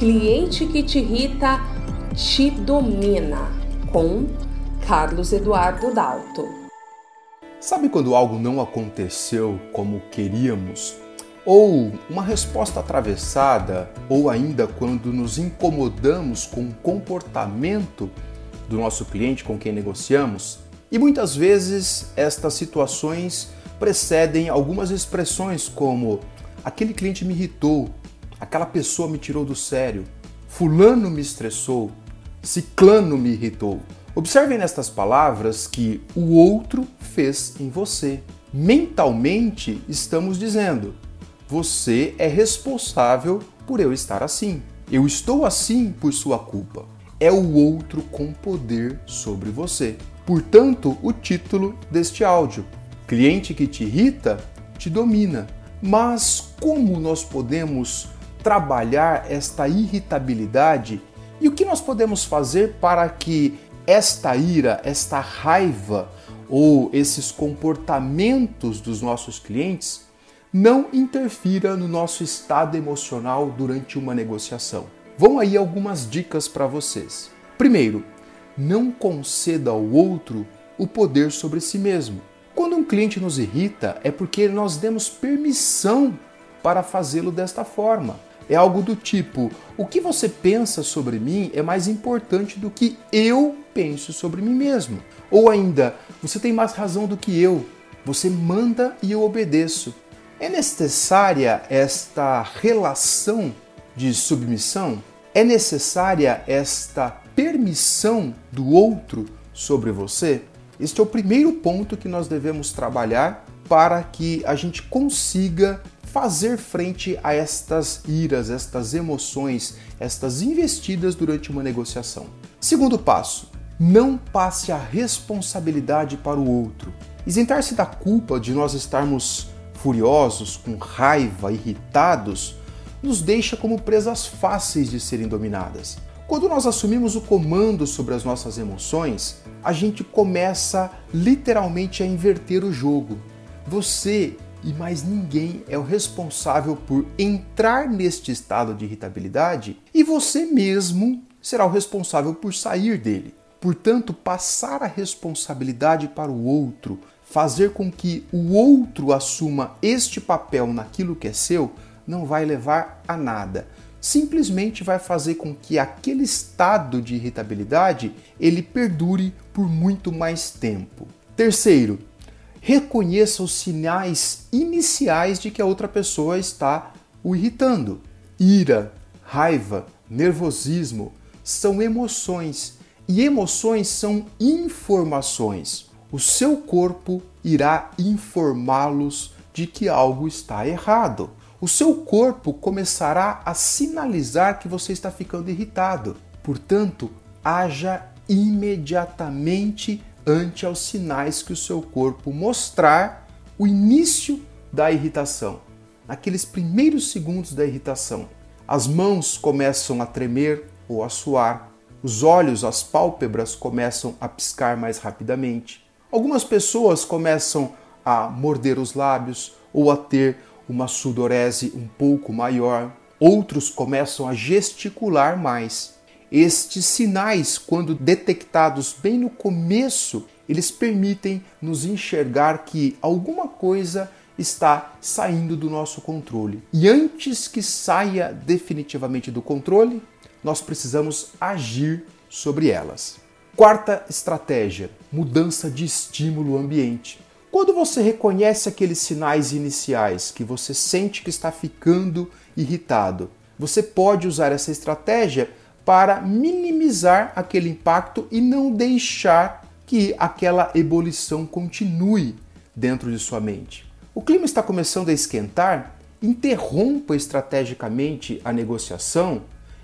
Cliente que te irrita te domina, com Carlos Eduardo Dalto. Sabe quando algo não aconteceu como queríamos? Ou uma resposta atravessada, ou ainda quando nos incomodamos com o comportamento do nosso cliente com quem negociamos? E muitas vezes estas situações precedem algumas expressões como aquele cliente me irritou, aquela pessoa me tirou do sério, fulano me estressou, ciclano me irritou. Observem nestas palavras que o outro fez em você. Mentalmente estamos dizendo: você é responsável por eu estar assim. Eu estou assim por sua culpa. É o outro com poder sobre você. Portanto, o título deste áudio: Cliente que te irrita te domina. Mas como nós podemos trabalhar esta irritabilidade e o que nós podemos fazer para que esta ira, esta raiva ou esses comportamentos dos nossos clientes não interfira no nosso estado emocional durante uma negociação. Vão aí algumas dicas para vocês. Primeiro, não conceda ao outro o poder sobre si mesmo. Quando um cliente nos irrita, é porque nós demos permissão para fazê-lo desta forma. É algo do tipo: o que você pensa sobre mim é mais importante do que eu penso sobre mim mesmo. Ou ainda, você tem mais razão do que eu. Você manda e eu obedeço. É necessária esta relação de submissão? É necessária esta permissão do outro sobre você? Este é o primeiro ponto que nós devemos trabalhar para que a gente consiga fazer frente a estas iras, estas emoções, estas investidas durante uma negociação. Segundo passo, não passe a responsabilidade para o outro. Isentar-se da culpa de nós estarmos furiosos, com raiva, irritados, nos deixa como presas fáceis de serem dominadas. Quando nós assumimos o comando sobre as nossas emoções, a gente começa literalmente a inverter o jogo. Você e mais ninguém é o responsável por entrar neste estado de irritabilidade e você mesmo será o responsável por sair dele. Portanto, passar a responsabilidade para o outro, fazer com que o outro assuma este papel naquilo que é seu, não vai levar a nada. Simplesmente vai fazer com que aquele estado de irritabilidade ele perdure por muito mais tempo. Terceiro, reconheça os sinais iniciais de que a outra pessoa está o irritando. Ira, raiva, nervosismo são emoções e emoções são informações. O seu corpo irá informá-los de que algo está errado. O seu corpo começará a sinalizar que você está ficando irritado. Portanto, haja imediatamente ante aos sinais que o seu corpo mostrar o início da irritação, naqueles primeiros segundos da irritação. As mãos começam a tremer ou a suar, os olhos, as pálpebras começam a piscar mais rapidamente. Algumas pessoas começam a morder os lábios ou a ter uma sudorese um pouco maior. Outros começam a gesticular mais. Estes sinais, quando detectados bem no começo, eles permitem nos enxergar que alguma coisa está saindo do nosso controle. E antes que saia definitivamente do controle, nós precisamos agir sobre elas. Quarta estratégia: mudança de estímulo ambiente. Quando você reconhece aqueles sinais iniciais que você sente que está ficando irritado, você pode usar essa estratégia para minimizar aquele impacto e não deixar que aquela ebulição continue dentro de sua mente. O clima está começando a esquentar, interrompa estrategicamente a negociação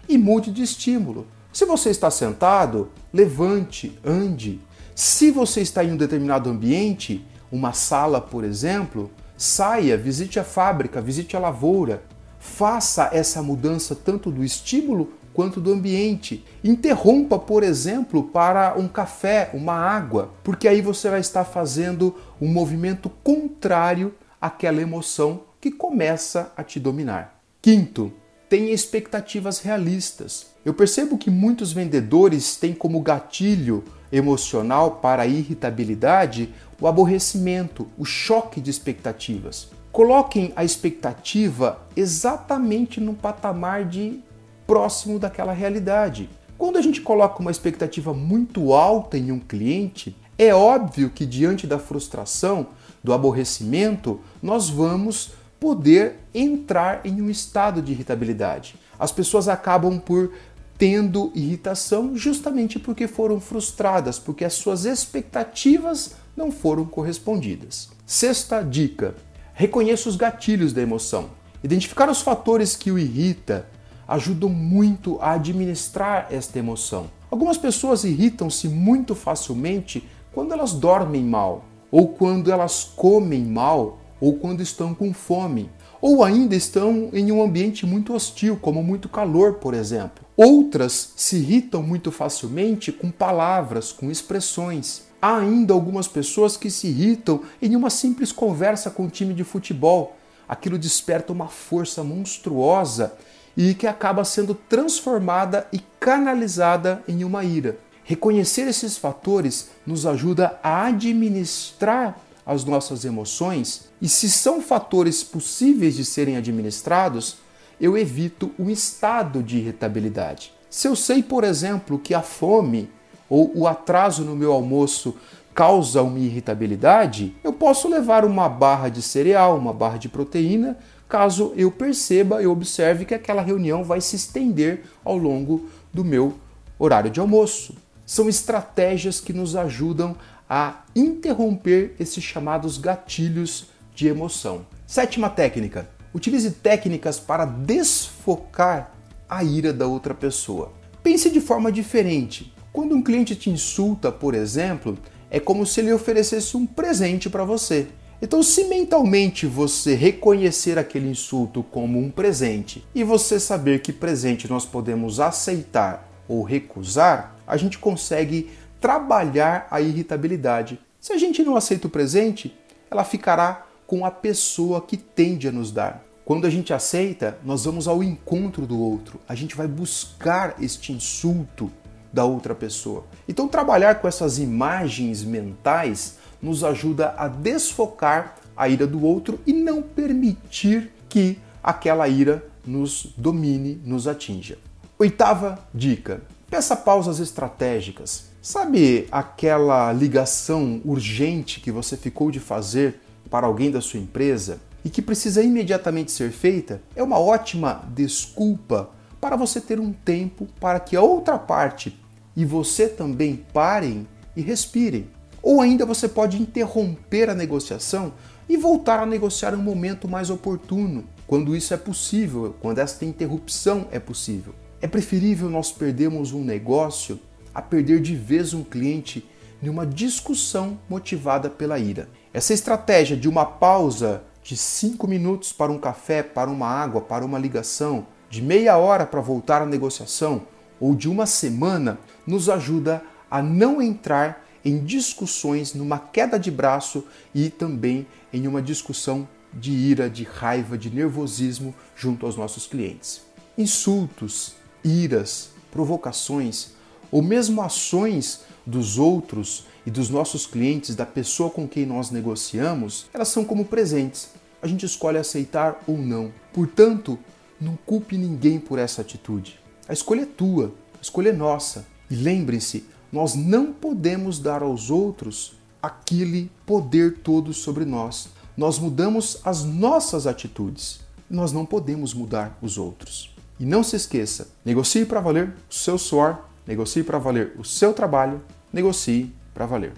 e mude de estímulo. Se você está sentado, levante, ande. Se você está em um determinado ambiente, uma sala, por exemplo, saia, visite a fábrica, visite a lavoura. Faça essa mudança tanto do estímulo quanto do ambiente. Interrompa, por exemplo, para um café, uma água, porque aí você vai estar fazendo um movimento contrário àquela emoção que começa a te dominar. Quinto, tenha expectativas realistas. Eu percebo que muitos vendedores têm como gatilho emocional para a irritabilidade o aborrecimento, o choque de expectativas. Coloquem a expectativa exatamente no patamar de próximo daquela realidade. Quando a gente coloca uma expectativa muito alta em um cliente, é óbvio que diante da frustração, do aborrecimento, nós vamos poder entrar em um estado de irritabilidade. As pessoas acabam por tendo irritação justamente porque foram frustradas, porque as suas expectativas não foram correspondidas. Sexta dica: reconheça os gatilhos da emoção. Identificar os fatores que o irrita ajudam muito a administrar esta emoção. Algumas pessoas irritam-se muito facilmente quando elas dormem mal, ou quando elas comem mal, ou quando estão com fome, ou ainda estão em um ambiente muito hostil, como muito calor, por exemplo. Outras se irritam muito facilmente com palavras, com expressões. Há ainda algumas pessoas que se irritam em uma simples conversa com um time de futebol. Aquilo desperta uma força monstruosa e que acaba sendo transformada e canalizada em uma ira. Reconhecer esses fatores nos ajuda a administrar as nossas emoções e, se são fatores possíveis de serem administrados, eu evito um estado de irritabilidade. Se eu sei, por exemplo, que a fome ou o atraso no meu almoço causa uma irritabilidade, eu posso levar uma barra de cereal, uma barra de proteína, caso eu perceba e observe que aquela reunião vai se estender ao longo do meu horário de almoço. São estratégias que nos ajudam a interromper esses chamados gatilhos de emoção. Sétima técnica: utilize técnicas para desfocar a ira da outra pessoa. Pense de forma diferente. Quando um cliente te insulta, por exemplo, é como se ele oferecesse um presente para você. Então, se mentalmente você reconhecer aquele insulto como um presente e você saber que presente nós podemos aceitar ou recusar, a gente consegue trabalhar a irritabilidade. Se a gente não aceita o presente, ela ficará com a pessoa que tende a nos dar. Quando a gente aceita, nós vamos ao encontro do outro. A gente vai buscar este insulto da outra pessoa. Então, trabalhar com essas imagens mentais nos ajuda a desfocar a ira do outro e não permitir que aquela ira nos domine, nos atinja. Oitava dica: peça pausas estratégicas. Sabe aquela ligação urgente que você ficou de fazer para alguém da sua empresa e que precisa imediatamente ser feita? É uma ótima desculpa para você ter um tempo para que a outra parte e você também parem e respirem. Ou ainda você pode interromper a negociação e voltar a negociar em um momento mais oportuno, quando isso é possível, quando esta interrupção é possível. É preferível nós perdermos um negócio a perder de vez um cliente em uma discussão motivada pela ira. Essa estratégia de uma pausa de cinco minutos para um café, para uma água, para uma ligação, de meia hora para voltar à negociação ou de uma semana nos ajuda a não entrar em discussões numa queda de braço e também em uma discussão de ira, de raiva, de nervosismo junto aos nossos clientes. Insultos, iras, provocações ou mesmo ações dos outros e dos nossos clientes, da pessoa com quem nós negociamos, elas são como presentes. A gente escolhe aceitar ou não. Portanto, não culpe ninguém por essa atitude. A escolha é tua, a escolha é nossa. E lembre-se, nós não podemos dar aos outros aquele poder todo sobre nós. Nós mudamos as nossas atitudes. Nós não podemos mudar os outros. E não se esqueça, negocie para valer o seu suor Negocie para valer o seu trabalho, negocie para valer.